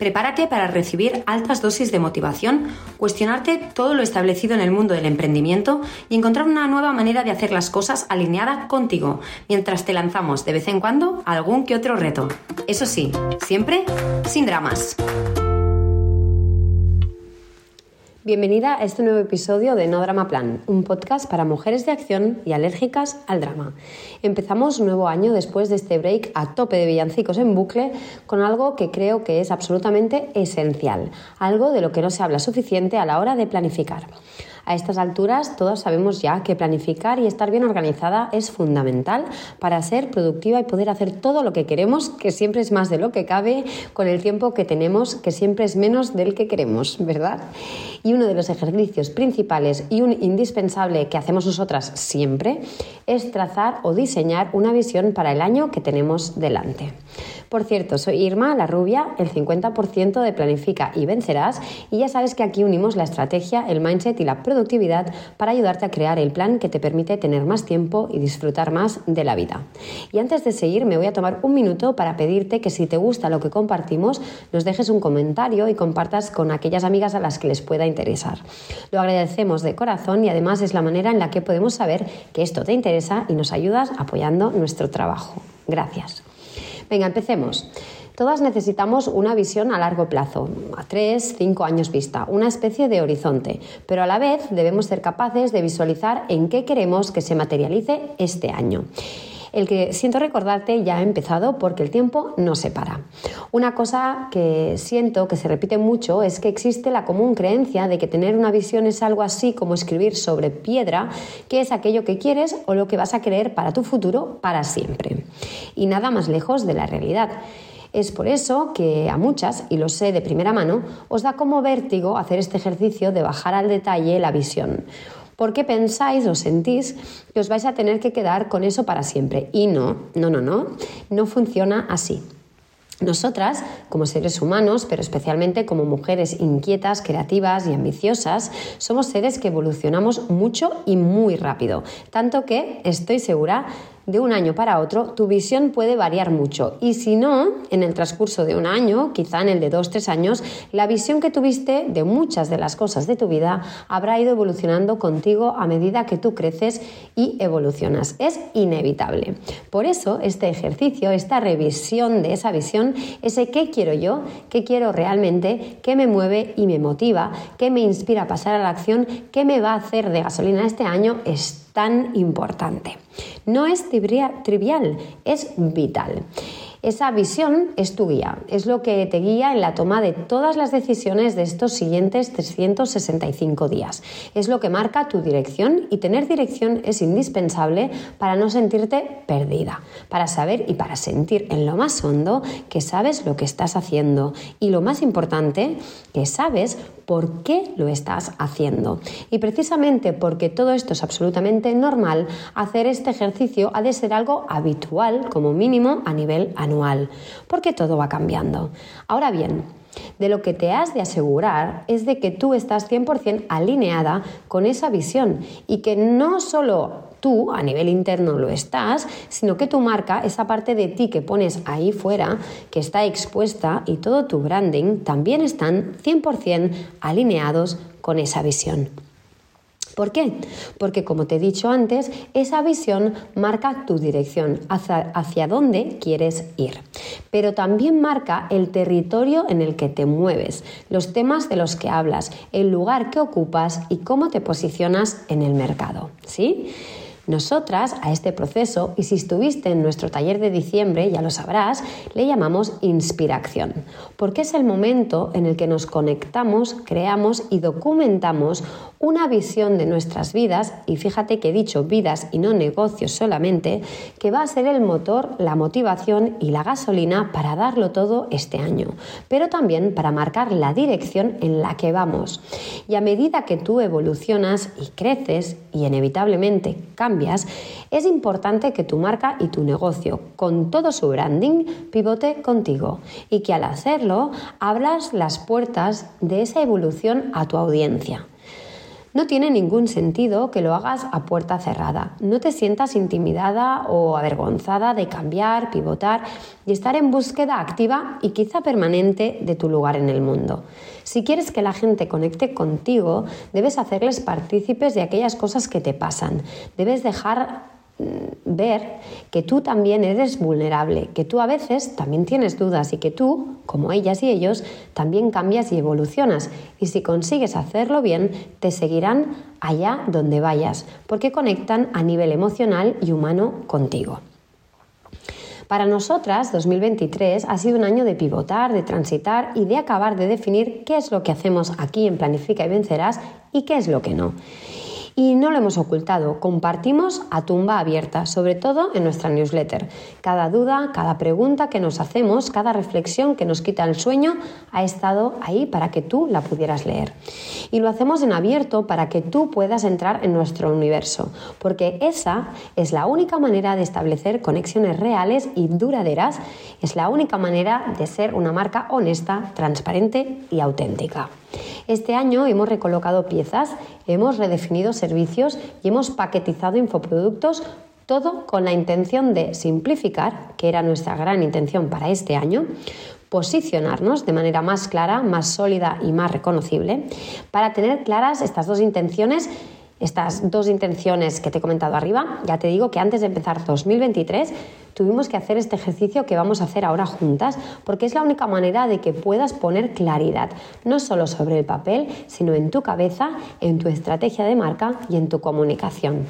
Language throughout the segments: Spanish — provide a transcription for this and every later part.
Prepárate para recibir altas dosis de motivación, cuestionarte todo lo establecido en el mundo del emprendimiento y encontrar una nueva manera de hacer las cosas alineada contigo, mientras te lanzamos de vez en cuando algún que otro reto. Eso sí, siempre sin dramas. Bienvenida a este nuevo episodio de No Drama Plan, un podcast para mujeres de acción y alérgicas al drama. Empezamos nuevo año después de este break a tope de villancicos en bucle con algo que creo que es absolutamente esencial, algo de lo que no se habla suficiente a la hora de planificar. A estas alturas todos sabemos ya que planificar y estar bien organizada es fundamental para ser productiva y poder hacer todo lo que queremos, que siempre es más de lo que cabe, con el tiempo que tenemos, que siempre es menos del que queremos, ¿verdad? Y uno de los ejercicios principales y un indispensable que hacemos nosotras siempre es trazar o diseñar una visión para el año que tenemos delante. Por cierto, soy Irma, la rubia, el 50% de Planifica y Vencerás, y ya sabes que aquí unimos la estrategia, el mindset y la productividad para ayudarte a crear el plan que te permite tener más tiempo y disfrutar más de la vida. Y antes de seguir, me voy a tomar un minuto para pedirte que si te gusta lo que compartimos, nos dejes un comentario y compartas con aquellas amigas a las que les pueda interesar. Lo agradecemos de corazón y además es la manera en la que podemos saber que esto te interesa y nos ayudas apoyando nuestro trabajo. Gracias. Venga, empecemos. Todas necesitamos una visión a largo plazo, a tres, cinco años vista, una especie de horizonte, pero a la vez debemos ser capaces de visualizar en qué queremos que se materialice este año. El que siento recordarte ya ha empezado porque el tiempo no se para. Una cosa que siento que se repite mucho es que existe la común creencia de que tener una visión es algo así como escribir sobre piedra, que es aquello que quieres o lo que vas a querer para tu futuro para siempre. Y nada más lejos de la realidad. Es por eso que a muchas, y lo sé de primera mano, os da como vértigo hacer este ejercicio de bajar al detalle la visión porque pensáis o sentís que os vais a tener que quedar con eso para siempre. Y no, no, no, no, no funciona así. Nosotras, como seres humanos, pero especialmente como mujeres inquietas, creativas y ambiciosas, somos seres que evolucionamos mucho y muy rápido, tanto que estoy segura de un año para otro, tu visión puede variar mucho. Y si no, en el transcurso de un año, quizá en el de dos, tres años, la visión que tuviste de muchas de las cosas de tu vida habrá ido evolucionando contigo a medida que tú creces y evolucionas. Es inevitable. Por eso, este ejercicio, esta revisión de esa visión, ese qué quiero yo, qué quiero realmente, qué me mueve y me motiva, qué me inspira a pasar a la acción, qué me va a hacer de gasolina este año, es tan importante. No es trivial, es vital. Esa visión es tu guía, es lo que te guía en la toma de todas las decisiones de estos siguientes 365 días. Es lo que marca tu dirección y tener dirección es indispensable para no sentirte perdida, para saber y para sentir en lo más hondo que sabes lo que estás haciendo y lo más importante, que sabes por qué lo estás haciendo. Y precisamente porque todo esto es absolutamente normal, hacer este ejercicio ha de ser algo habitual, como mínimo a nivel anual, porque todo va cambiando. Ahora bien, de lo que te has de asegurar es de que tú estás 100% alineada con esa visión y que no solo tú a nivel interno lo estás, sino que tu marca, esa parte de ti que pones ahí fuera, que está expuesta y todo tu branding también están 100% alineados con esa visión. ¿Por qué? Porque como te he dicho antes, esa visión marca tu dirección, hacia, hacia, dónde quieres ir. Pero también marca el territorio en el que te mueves, los temas de los que hablas, el lugar que ocupas y cómo te posicionas en el mercado. ¿Sí? Nosotras a este proceso, y si estuviste en nuestro taller de diciembre, ya lo sabrás, le llamamos inspiración, porque es el momento en el que nos conectamos, creamos y documentamos una visión de nuestras vidas, y fíjate que he dicho vidas y no negocios solamente, que va a ser el motor, la motivación y la gasolina para darlo todo este año, pero también para marcar la dirección en la que vamos. Y a medida que tú evolucionas y creces y inevitablemente cambias, es importante que tu marca y tu negocio, con todo su branding, pivote contigo y que al hacerlo abras las puertas de esa evolución a tu audiencia. No tiene ningún sentido que lo hagas a puerta cerrada. No te sientas intimidada o avergonzada de cambiar, pivotar y estar en búsqueda activa y quizá permanente de tu lugar en el mundo. Si quieres que la gente conecte contigo, debes hacerles partícipes de aquellas cosas que te pasan. Debes dejar ver que tú también eres vulnerable, que tú a veces también tienes dudas y que tú, como ellas y ellos, también cambias y evolucionas. Y si consigues hacerlo bien, te seguirán allá donde vayas, porque conectan a nivel emocional y humano contigo. Para nosotras, 2023 ha sido un año de pivotar, de transitar y de acabar de definir qué es lo que hacemos aquí en Planifica y Vencerás y qué es lo que no. Y no lo hemos ocultado, compartimos a tumba abierta, sobre todo en nuestra newsletter. Cada duda, cada pregunta que nos hacemos, cada reflexión que nos quita el sueño ha estado ahí para que tú la pudieras leer. Y lo hacemos en abierto para que tú puedas entrar en nuestro universo, porque esa es la única manera de establecer conexiones reales y duraderas, es la única manera de ser una marca honesta, transparente y auténtica. Este año hemos recolocado piezas, hemos redefinido servicios y hemos paquetizado infoproductos todo con la intención de simplificar, que era nuestra gran intención para este año, posicionarnos de manera más clara, más sólida y más reconocible, para tener claras estas dos intenciones estas dos intenciones que te he comentado arriba, ya te digo que antes de empezar 2023 tuvimos que hacer este ejercicio que vamos a hacer ahora juntas, porque es la única manera de que puedas poner claridad, no solo sobre el papel, sino en tu cabeza, en tu estrategia de marca y en tu comunicación.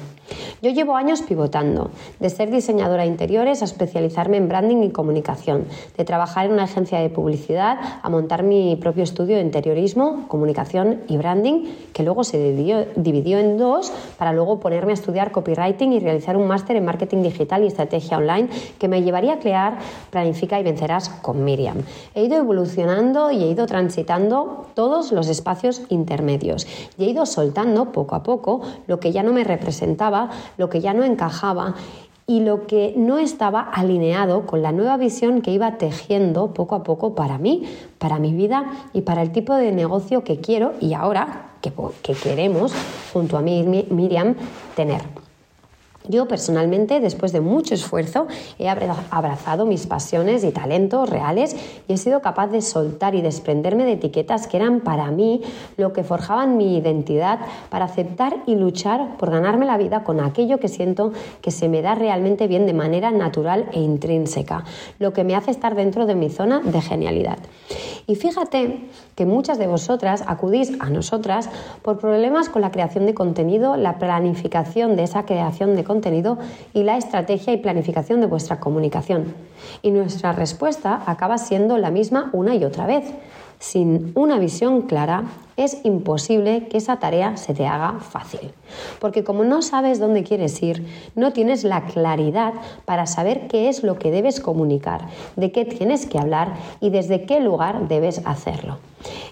Yo llevo años pivotando, de ser diseñadora de interiores a especializarme en branding y comunicación, de trabajar en una agencia de publicidad a montar mi propio estudio de interiorismo, comunicación y branding, que luego se dividió, dividió en dos para luego ponerme a estudiar copywriting y realizar un máster en marketing digital y estrategia online que me llevaría a crear Planifica y Vencerás con Miriam. He ido evolucionando y he ido transitando todos los espacios intermedios y he ido soltando poco a poco lo que ya no me representaba, lo que ya no encajaba y lo que no estaba alineado con la nueva visión que iba tejiendo poco a poco para mí, para mi vida y para el tipo de negocio que quiero y ahora que, que queremos junto a mí, Miriam tener. Yo personalmente, después de mucho esfuerzo, he abrazado mis pasiones y talentos reales y he sido capaz de soltar y desprenderme de etiquetas que eran para mí lo que forjaban mi identidad para aceptar y luchar por ganarme la vida con aquello que siento que se me da realmente bien de manera natural e intrínseca, lo que me hace estar dentro de mi zona de genialidad. Y fíjate que muchas de vosotras acudís a nosotras por problemas con la creación de contenido, la planificación de esa creación de contenido y la estrategia y planificación de vuestra comunicación. Y nuestra respuesta acaba siendo la misma una y otra vez. Sin una visión clara, es imposible que esa tarea se te haga fácil. Porque como no sabes dónde quieres ir, no tienes la claridad para saber qué es lo que debes comunicar, de qué tienes que hablar y desde qué lugar debes hacerlo.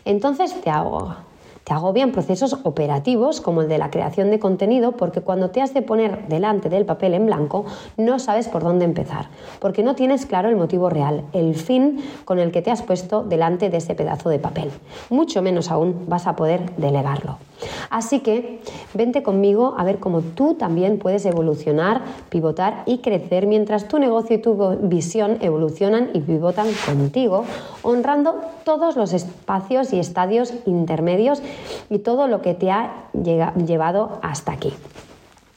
Entonces te ahoga te agobian procesos operativos como el de la creación de contenido porque cuando te has de poner delante del papel en blanco no sabes por dónde empezar, porque no tienes claro el motivo real, el fin con el que te has puesto delante de ese pedazo de papel. Mucho menos aún vas a poder delegarlo. Así que vente conmigo a ver cómo tú también puedes evolucionar, pivotar y crecer mientras tu negocio y tu visión evolucionan y pivotan contigo, honrando todos los espacios y estadios intermedios y todo lo que te ha llevado hasta aquí.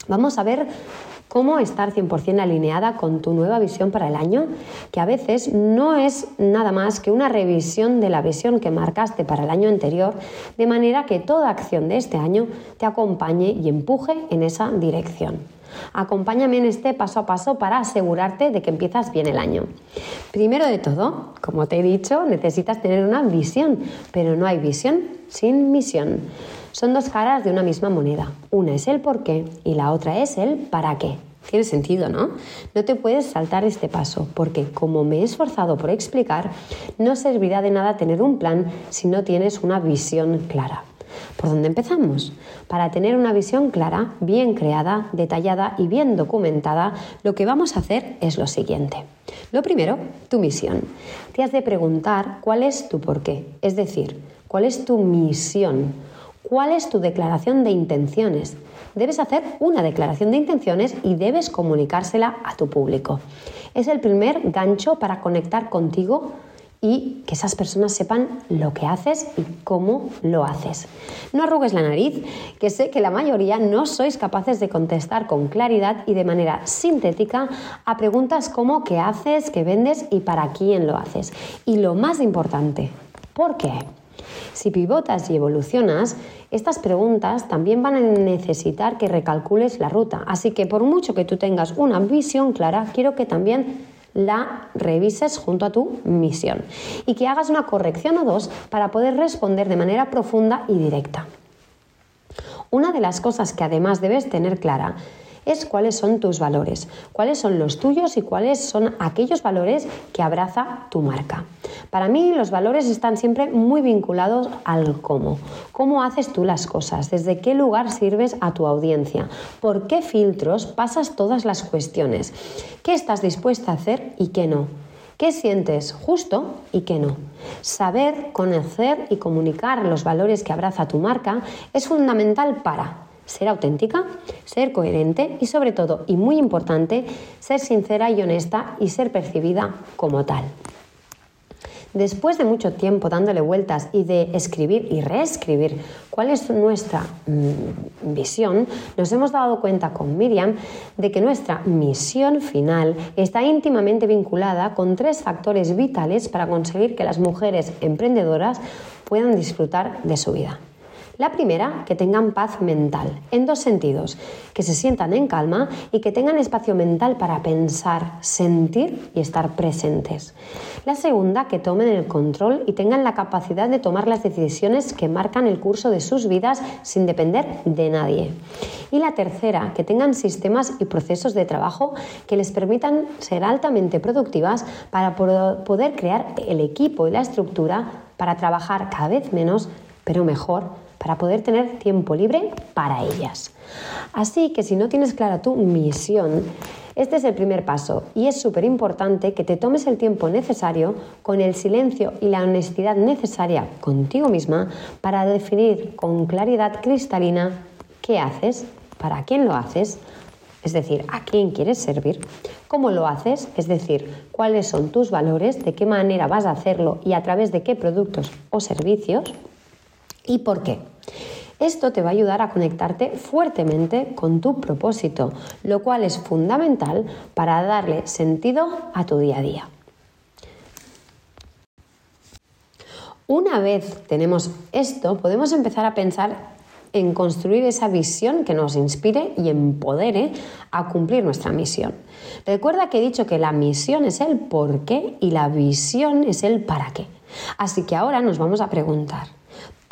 Vamos a ver cómo estar 100% alineada con tu nueva visión para el año, que a veces no es nada más que una revisión de la visión que marcaste para el año anterior, de manera que toda acción de este año te acompañe y empuje en esa dirección. Acompáñame en este paso a paso para asegurarte de que empiezas bien el año. Primero de todo, como te he dicho, necesitas tener una visión, pero no hay visión sin misión. Son dos caras de una misma moneda. Una es el por qué y la otra es el para qué. Tiene sentido, ¿no? No te puedes saltar este paso, porque como me he esforzado por explicar, no servirá de nada tener un plan si no tienes una visión clara. ¿Por dónde empezamos? Para tener una visión clara, bien creada, detallada y bien documentada, lo que vamos a hacer es lo siguiente. Lo primero, tu misión. Te has de preguntar cuál es tu porqué, es decir, cuál es tu misión, cuál es tu declaración de intenciones. Debes hacer una declaración de intenciones y debes comunicársela a tu público. Es el primer gancho para conectar contigo y que esas personas sepan lo que haces y cómo lo haces. No arrugues la nariz, que sé que la mayoría no sois capaces de contestar con claridad y de manera sintética a preguntas como qué haces, qué vendes y para quién lo haces. Y lo más importante, ¿por qué? Si pivotas y evolucionas, estas preguntas también van a necesitar que recalcules la ruta. Así que por mucho que tú tengas una visión clara, quiero que también la revises junto a tu misión y que hagas una corrección o dos para poder responder de manera profunda y directa. Una de las cosas que además debes tener clara es cuáles son tus valores, cuáles son los tuyos y cuáles son aquellos valores que abraza tu marca. Para mí los valores están siempre muy vinculados al cómo. ¿Cómo haces tú las cosas? ¿Desde qué lugar sirves a tu audiencia? ¿Por qué filtros pasas todas las cuestiones? ¿Qué estás dispuesta a hacer y qué no? ¿Qué sientes justo y qué no? Saber, conocer y comunicar los valores que abraza tu marca es fundamental para ser auténtica, ser coherente y sobre todo, y muy importante, ser sincera y honesta y ser percibida como tal. Después de mucho tiempo dándole vueltas y de escribir y reescribir cuál es nuestra mm, visión, nos hemos dado cuenta con Miriam de que nuestra misión final está íntimamente vinculada con tres factores vitales para conseguir que las mujeres emprendedoras puedan disfrutar de su vida. La primera, que tengan paz mental, en dos sentidos, que se sientan en calma y que tengan espacio mental para pensar, sentir y estar presentes. La segunda, que tomen el control y tengan la capacidad de tomar las decisiones que marcan el curso de sus vidas sin depender de nadie. Y la tercera, que tengan sistemas y procesos de trabajo que les permitan ser altamente productivas para poder crear el equipo y la estructura para trabajar cada vez menos, pero mejor para poder tener tiempo libre para ellas. Así que si no tienes clara tu misión, este es el primer paso y es súper importante que te tomes el tiempo necesario con el silencio y la honestidad necesaria contigo misma para definir con claridad cristalina qué haces, para quién lo haces, es decir, a quién quieres servir, cómo lo haces, es decir, cuáles son tus valores, de qué manera vas a hacerlo y a través de qué productos o servicios y por qué. Esto te va a ayudar a conectarte fuertemente con tu propósito, lo cual es fundamental para darle sentido a tu día a día. Una vez tenemos esto, podemos empezar a pensar en construir esa visión que nos inspire y empodere a cumplir nuestra misión. Recuerda que he dicho que la misión es el por qué y la visión es el para qué. Así que ahora nos vamos a preguntar,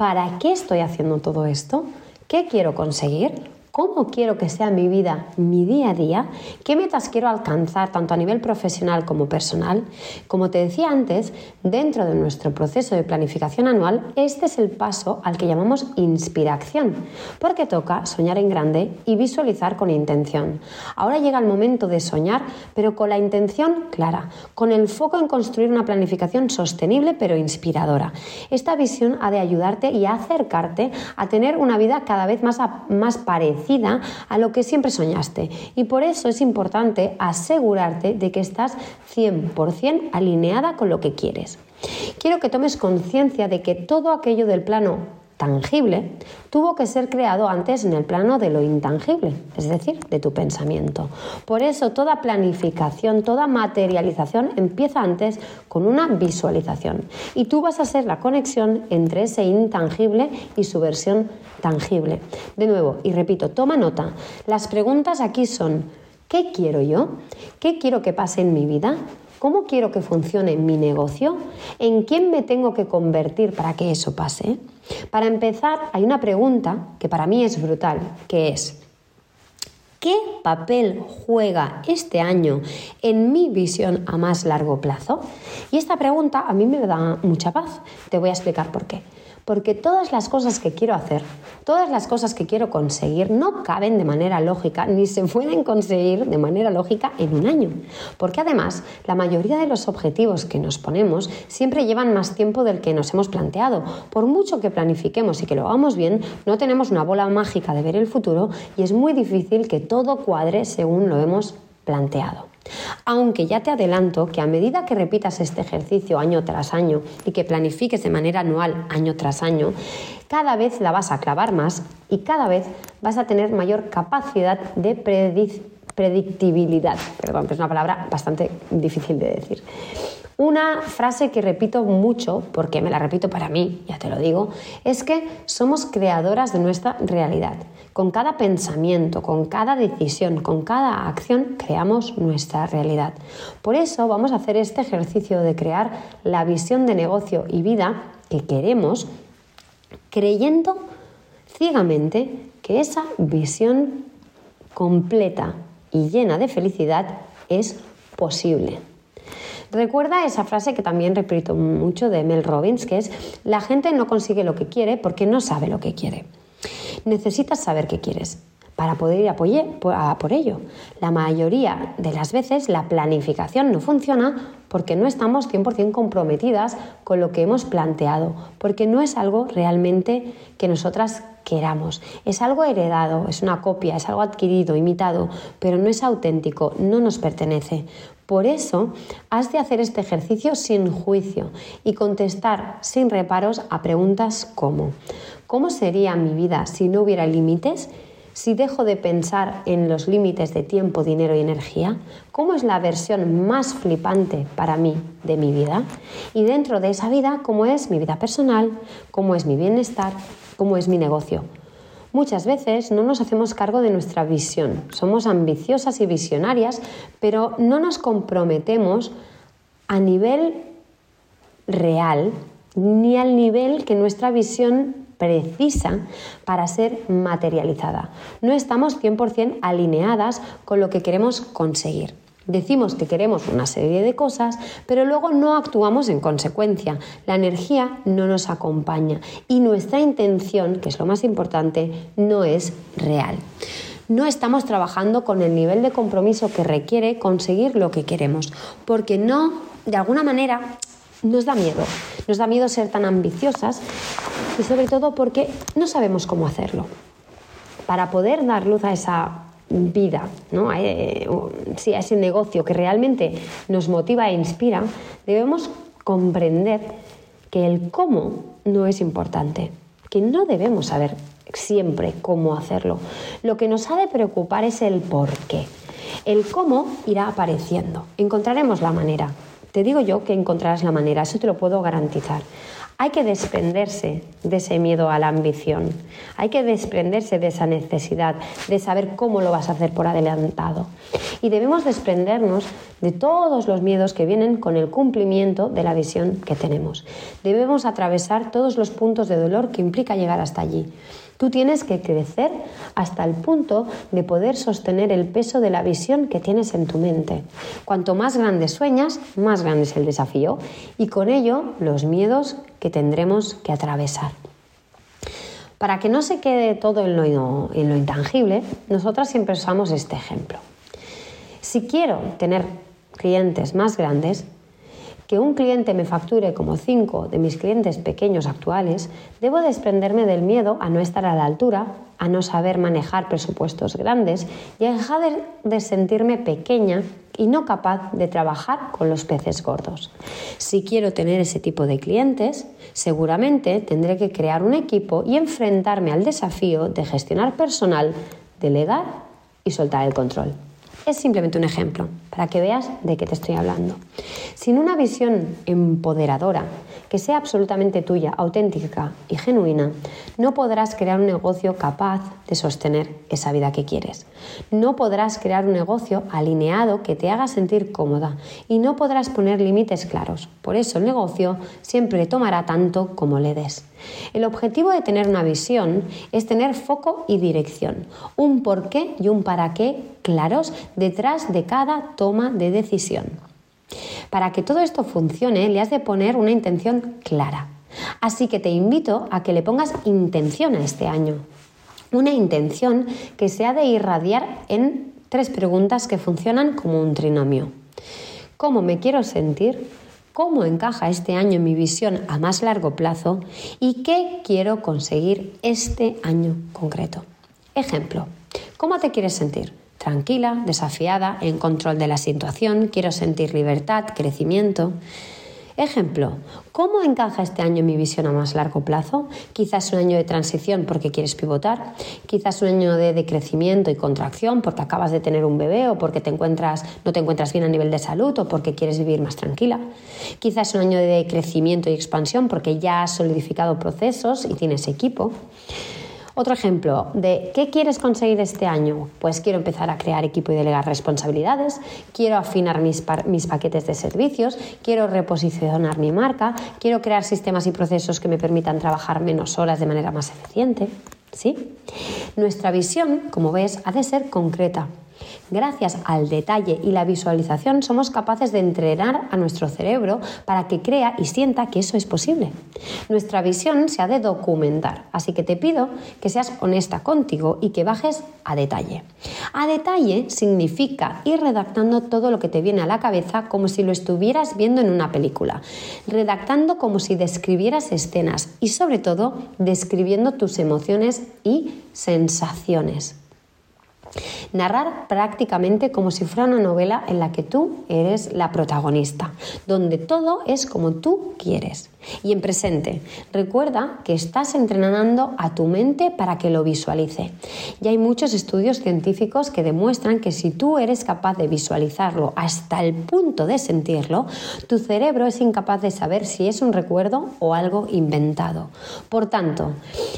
¿Para qué estoy haciendo todo esto? ¿Qué quiero conseguir? Cómo quiero que sea mi vida, mi día a día, qué metas quiero alcanzar tanto a nivel profesional como personal. Como te decía antes, dentro de nuestro proceso de planificación anual, este es el paso al que llamamos inspiración, porque toca soñar en grande y visualizar con intención. Ahora llega el momento de soñar, pero con la intención clara, con el foco en construir una planificación sostenible pero inspiradora. Esta visión ha de ayudarte y acercarte a tener una vida cada vez más, más parecida a lo que siempre soñaste. Y por eso es importante asegurarte de que estás 100% alineada con lo que quieres. Quiero que tomes conciencia de que todo aquello del plano tangible tuvo que ser creado antes en el plano de lo intangible, es decir, de tu pensamiento. Por eso toda planificación, toda materialización empieza antes con una visualización y tú vas a ser la conexión entre ese intangible y su versión tangible. De nuevo, y repito, toma nota, las preguntas aquí son, ¿qué quiero yo? ¿Qué quiero que pase en mi vida? ¿Cómo quiero que funcione mi negocio? ¿En quién me tengo que convertir para que eso pase? Para empezar, hay una pregunta que para mí es brutal, que es, ¿qué papel juega este año en mi visión a más largo plazo? Y esta pregunta a mí me da mucha paz. Te voy a explicar por qué porque todas las cosas que quiero hacer, todas las cosas que quiero conseguir no caben de manera lógica ni se pueden conseguir de manera lógica en un año. Porque además, la mayoría de los objetivos que nos ponemos siempre llevan más tiempo del que nos hemos planteado. Por mucho que planifiquemos y que lo hagamos bien, no tenemos una bola mágica de ver el futuro y es muy difícil que todo cuadre según lo hemos planteado. Aunque ya te adelanto que a medida que repitas este ejercicio año tras año y que planifiques de manera anual año tras año, cada vez la vas a clavar más y cada vez vas a tener mayor capacidad de predictibilidad. Perdón, es una palabra bastante difícil de decir. Una frase que repito mucho, porque me la repito para mí, ya te lo digo, es que somos creadoras de nuestra realidad. Con cada pensamiento, con cada decisión, con cada acción, creamos nuestra realidad. Por eso vamos a hacer este ejercicio de crear la visión de negocio y vida que queremos, creyendo ciegamente que esa visión completa y llena de felicidad es posible. Recuerda esa frase que también repito mucho de Mel Robbins, que es, la gente no consigue lo que quiere porque no sabe lo que quiere. Necesitas saber qué quieres para poder ir a por ello. La mayoría de las veces la planificación no funciona porque no estamos 100% comprometidas con lo que hemos planteado, porque no es algo realmente que nosotras queramos. Es algo heredado, es una copia, es algo adquirido, imitado, pero no es auténtico, no nos pertenece. Por eso, has de hacer este ejercicio sin juicio y contestar sin reparos a preguntas como ¿cómo sería mi vida si no hubiera límites? Si dejo de pensar en los límites de tiempo, dinero y energía, ¿cómo es la versión más flipante para mí de mi vida? Y dentro de esa vida, ¿cómo es mi vida personal? ¿Cómo es mi bienestar? ¿Cómo es mi negocio? Muchas veces no nos hacemos cargo de nuestra visión. Somos ambiciosas y visionarias, pero no nos comprometemos a nivel real ni al nivel que nuestra visión precisa para ser materializada. No estamos 100% alineadas con lo que queremos conseguir. Decimos que queremos una serie de cosas, pero luego no actuamos en consecuencia. La energía no nos acompaña y nuestra intención, que es lo más importante, no es real. No estamos trabajando con el nivel de compromiso que requiere conseguir lo que queremos, porque no, de alguna manera, nos da miedo. Nos da miedo ser tan ambiciosas y sobre todo porque no sabemos cómo hacerlo. Para poder dar luz a esa vida, ¿no? a, eh, a ese negocio que realmente nos motiva e inspira, debemos comprender que el cómo no es importante, que no debemos saber siempre cómo hacerlo. Lo que nos ha de preocupar es el por qué. El cómo irá apareciendo. Encontraremos la manera. Te digo yo que encontrarás la manera, eso te lo puedo garantizar. Hay que desprenderse de ese miedo a la ambición, hay que desprenderse de esa necesidad de saber cómo lo vas a hacer por adelantado. Y debemos desprendernos de todos los miedos que vienen con el cumplimiento de la visión que tenemos. Debemos atravesar todos los puntos de dolor que implica llegar hasta allí. Tú tienes que crecer hasta el punto de poder sostener el peso de la visión que tienes en tu mente. Cuanto más grande sueñas, más grande es el desafío y con ello los miedos que tendremos que atravesar. Para que no se quede todo en lo, intangible, nosotras siempre usamos este ejemplo. Si quiero tener clientes más grandes, que un cliente me facture como cinco de mis clientes pequeños actuales, debo desprenderme del miedo a no estar a la altura, a no saber manejar presupuestos grandes y a dejar de sentirme pequeña y no capaz de trabajar con los peces gordos. Si quiero tener ese tipo de clientes, seguramente tendré que crear un equipo y enfrentarme al desafío de gestionar personal, delegar y soltar el control. Es simplemente un ejemplo para que veas de qué te estoy hablando. Sin una visión empoderadora, que sea absolutamente tuya, auténtica y genuina, no podrás crear un negocio capaz de sostener esa vida que quieres. No podrás crear un negocio alineado que te haga sentir cómoda y no podrás poner límites claros. Por eso el negocio siempre tomará tanto como le des. El objetivo de tener una visión es tener foco y dirección, un porqué y un para qué claros detrás de cada toma de decisión. Para que todo esto funcione, le has de poner una intención clara. Así que te invito a que le pongas intención a este año. Una intención que se ha de irradiar en tres preguntas que funcionan como un trinomio. ¿Cómo me quiero sentir? ¿Cómo encaja este año mi visión a más largo plazo? ¿Y qué quiero conseguir este año concreto? Ejemplo, ¿cómo te quieres sentir? tranquila, desafiada, en control de la situación, quiero sentir libertad, crecimiento. Ejemplo, ¿cómo encaja este año mi visión a más largo plazo? Quizás un año de transición porque quieres pivotar, quizás un año de, decrecimiento y contracción porque acabas de tener un bebé o porque te encuentras, no te encuentras bien a nivel de salud o porque quieres vivir más tranquila. Quizás un año de crecimiento y expansión porque ya has solidificado procesos y tienes equipo. Otro ejemplo de qué quieres conseguir este año. Pues quiero empezar a crear equipo y delegar responsabilidades, quiero afinar mis, mis paquetes de servicios, quiero reposicionar mi marca, quiero crear sistemas y procesos que me permitan trabajar menos horas de manera más eficiente. ¿Sí? Nuestra visión, como ves, ha de ser concreta, Gracias al detalle y la visualización somos capaces de entrenar a nuestro cerebro para que crea y sienta que eso es posible. Nuestra visión se ha de documentar, así que te pido que seas honesta contigo y que bajes a detalle. A detalle significa ir redactando todo lo que te viene a la cabeza como si lo estuvieras viendo en una película, redactando como si describieras escenas y sobre todo describiendo tus emociones y sensaciones. Narrar prácticamente como si fuera una novela en la que tú eres la protagonista, donde todo es como tú quieres. Y en presente, recuerda que estás entrenando a tu mente para que lo visualice. Y hay muchos estudios científicos que demuestran que si tú eres capaz de visualizarlo hasta el punto de sentirlo, tu cerebro es incapaz de saber si es un recuerdo o algo inventado. Por tanto,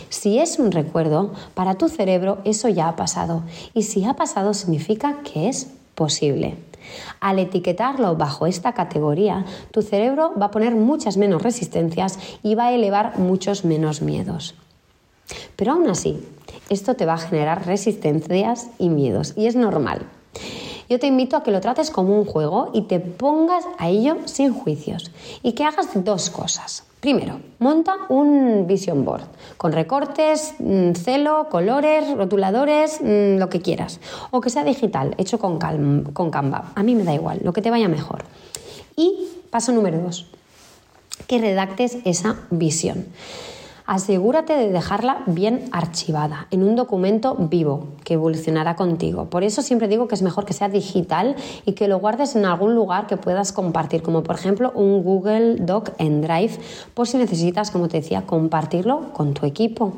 si es un recuerdo, para tu cerebro eso ya ha pasado. Y si ha pasado significa que es posible. Al etiquetarlo bajo esta categoría, tu cerebro va a poner muchas menos resistencias y va a elevar muchos menos miedos. Pero aún así, esto te va a generar resistencias y miedos y es normal. Yo te invito a que lo trates como un juego y te pongas a ello sin juicios y que hagas dos cosas. Primero, monta un vision board con recortes, mm, celo, colores, rotuladores, mm, lo que quieras. O que sea digital, hecho con, con Canva. A mí me da igual, lo que te vaya mejor. Y paso número dos, que redactes esa visión asegúrate de dejarla bien archivada en un documento vivo que evolucionará contigo. Por eso siempre digo que es mejor que sea digital y que lo guardes en algún lugar que puedas compartir, como por ejemplo un Google Doc en Drive, por si necesitas, como te decía, compartirlo con tu equipo.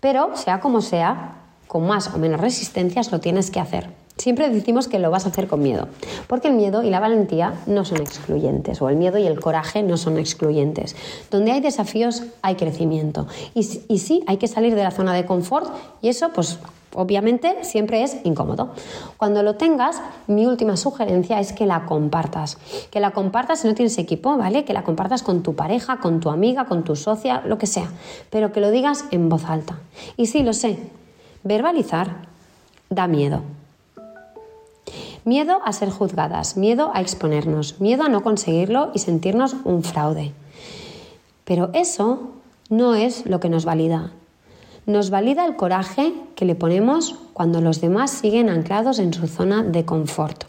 Pero sea como sea, con más o menos resistencias lo tienes que hacer. Siempre decimos que lo vas a hacer con miedo, porque el miedo y la valentía no son excluyentes, o el miedo y el coraje no son excluyentes. Donde hay desafíos hay crecimiento. Y, sí, hay que salir de la zona de confort y eso pues obviamente siempre es incómodo. Cuando lo tengas, mi última sugerencia es que la compartas. Que la compartas si no tienes equipo, ¿vale? Que la compartas con tu pareja, con tu amiga, con tu socia, lo que sea. Pero que lo digas en voz alta. Y sí, lo sé, verbalizar da miedo. Miedo a ser juzgadas, miedo a exponernos, miedo a no conseguirlo y sentirnos un fraude. Pero eso no es lo que nos valida. Nos valida el coraje que le ponemos cuando los demás siguen anclados en su zona de confort.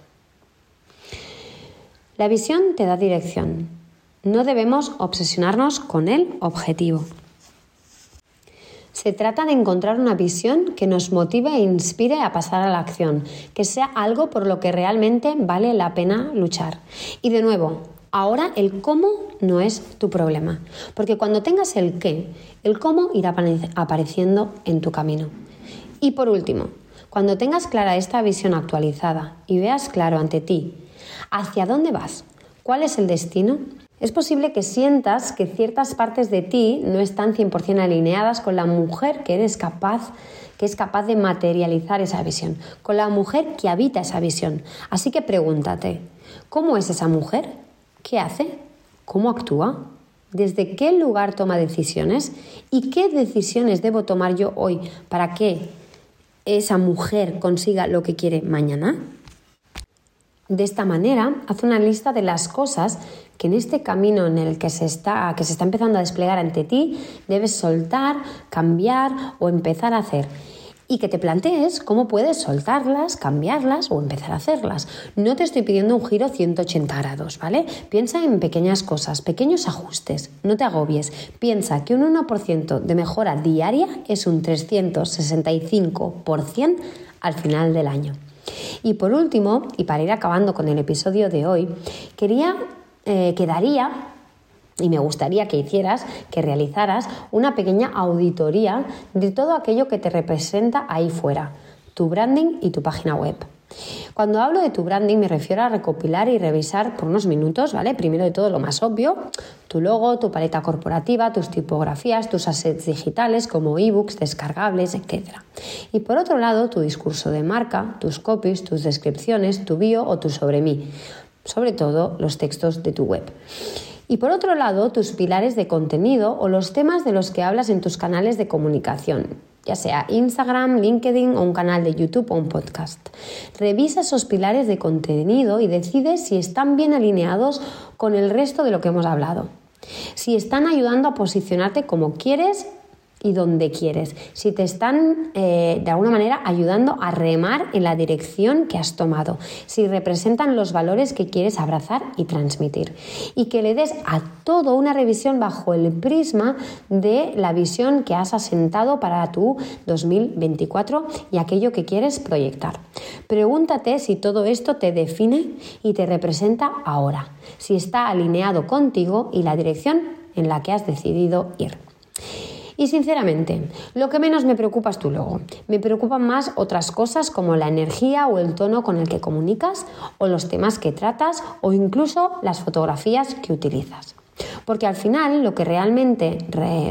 La visión te da dirección. No debemos obsesionarnos con el objetivo. Se trata de encontrar una visión que nos motive e inspire a pasar a la acción, que sea algo por lo que realmente vale la pena luchar. Y de nuevo, ahora el cómo no es tu problema, porque cuando tengas el qué, el cómo irá apareciendo en tu camino. Y por último, cuando tengas clara esta visión actualizada y veas claro ante ti hacia dónde vas, cuál es el destino, es posible que sientas que ciertas partes de ti no están 100% alineadas con la mujer que eres capaz que es capaz de materializar esa visión, con la mujer que habita esa visión. Así que pregúntate, ¿cómo es esa mujer? ¿Qué hace? ¿Cómo actúa? ¿Desde qué lugar toma decisiones? ¿Y qué decisiones debo tomar yo hoy para que esa mujer consiga lo que quiere mañana? De esta manera, haz una lista de las cosas que en este camino en el que se está, que se está empezando a desplegar ante ti, debes soltar, cambiar o empezar a hacer. Y que te plantees cómo puedes soltarlas, cambiarlas o empezar a hacerlas. No te estoy pidiendo un giro 180 grados, ¿vale? Piensa en pequeñas cosas, pequeños ajustes. No te agobies. Piensa que un 1% de mejora diaria es un 365% al final del año. Y por último, y para ir acabando con el episodio de hoy, quería eh, quedaría y me gustaría que hicieras, que realizaras una pequeña auditoría de todo aquello que te representa ahí fuera, tu branding y tu página web. Cuando hablo de tu branding me refiero a recopilar y revisar por unos minutos, ¿vale? Primero de todo lo más obvio, tu logo, tu paleta corporativa, tus tipografías, tus assets digitales como ebooks, descargables, etc. Y por otro lado, tu discurso de marca, tus copies, tus descripciones, tu bio o tu sobre mí sobre todo los textos de tu web. Y por otro lado, tus pilares de contenido o los temas de los que hablas en tus canales de comunicación, ya sea Instagram, LinkedIn o un canal de YouTube o un podcast. Revisa esos pilares de contenido y decide si están bien alineados con el resto de lo que hemos hablado. Si están ayudando a posicionarte como quieres y donde quieres, si te están eh, de alguna manera ayudando a remar en la dirección que has tomado, si representan los valores que quieres abrazar y transmitir y que le des a todo una revisión bajo el prisma de la visión que has asentado para tu 2024 y aquello que quieres proyectar. Pregúntate si todo esto te define y te representa ahora, si está alineado contigo y la dirección en la que has decidido ir. Y sinceramente, lo que menos me preocupa es tu logo. Me preocupan más otras cosas como la energía o el tono con el que comunicas, o los temas que tratas, o incluso las fotografías que utilizas. Porque al final lo que realmente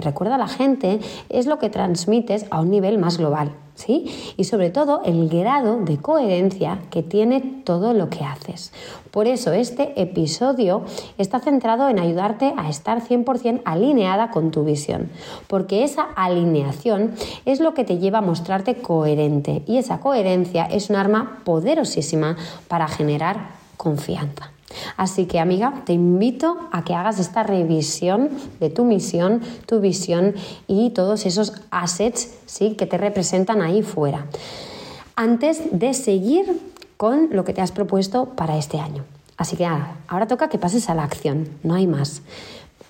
recuerda a la gente es lo que transmites a un nivel más global. ¿Sí? Y sobre todo el grado de coherencia que tiene todo lo que haces. Por eso este episodio está centrado en ayudarte a estar 100% alineada con tu visión, porque esa alineación es lo que te lleva a mostrarte coherente y esa coherencia es un arma poderosísima para generar confianza. Así que amiga, te invito a que hagas esta revisión de tu misión, tu visión y todos esos assets ¿sí? que te representan ahí fuera. Antes de seguir con lo que te has propuesto para este año. Así que ahora toca que pases a la acción, no hay más.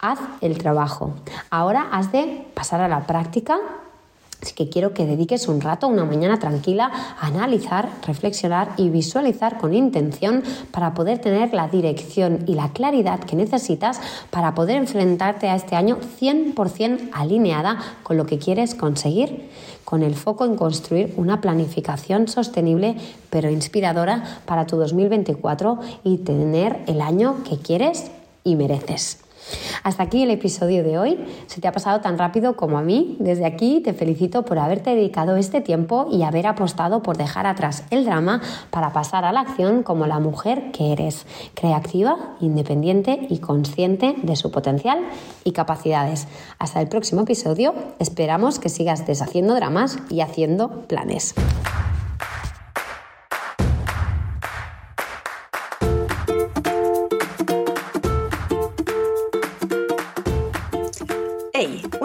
Haz el trabajo. Ahora has de pasar a la práctica Así que quiero que dediques un rato, una mañana tranquila, a analizar, reflexionar y visualizar con intención para poder tener la dirección y la claridad que necesitas para poder enfrentarte a este año 100% alineada con lo que quieres conseguir, con el foco en construir una planificación sostenible pero inspiradora para tu 2024 y tener el año que quieres y mereces. Hasta aquí el episodio de hoy. Se te ha pasado tan rápido como a mí. Desde aquí te felicito por haberte dedicado este tiempo y haber apostado por dejar atrás el drama para pasar a la acción como la mujer que eres, creativa, independiente y consciente de su potencial y capacidades. Hasta el próximo episodio. Esperamos que sigas deshaciendo dramas y haciendo planes.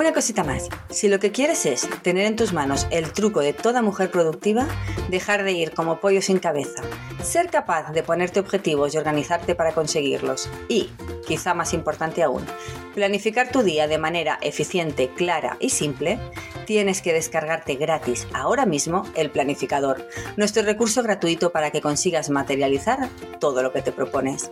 Una cosita más, si lo que quieres es tener en tus manos el truco de toda mujer productiva, dejar de ir como pollo sin cabeza, ser capaz de ponerte objetivos y organizarte para conseguirlos y, quizá más importante aún, planificar tu día de manera eficiente, clara y simple, tienes que descargarte gratis ahora mismo el planificador, nuestro recurso gratuito para que consigas materializar todo lo que te propones.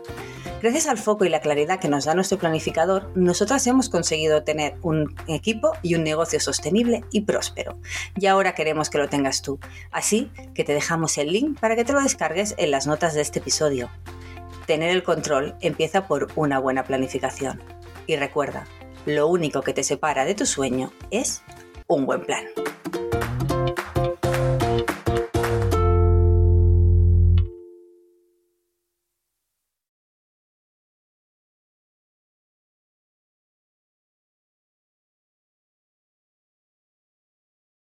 Gracias al foco y la claridad que nos da nuestro planificador, nosotras hemos conseguido tener un equipo y un negocio sostenible y próspero. Y ahora queremos que lo tengas tú. Así que te dejamos el link para que te lo descargues en las notas de este episodio. Tener el control empieza por una buena planificación. Y recuerda, lo único que te separa de tu sueño es un buen plan.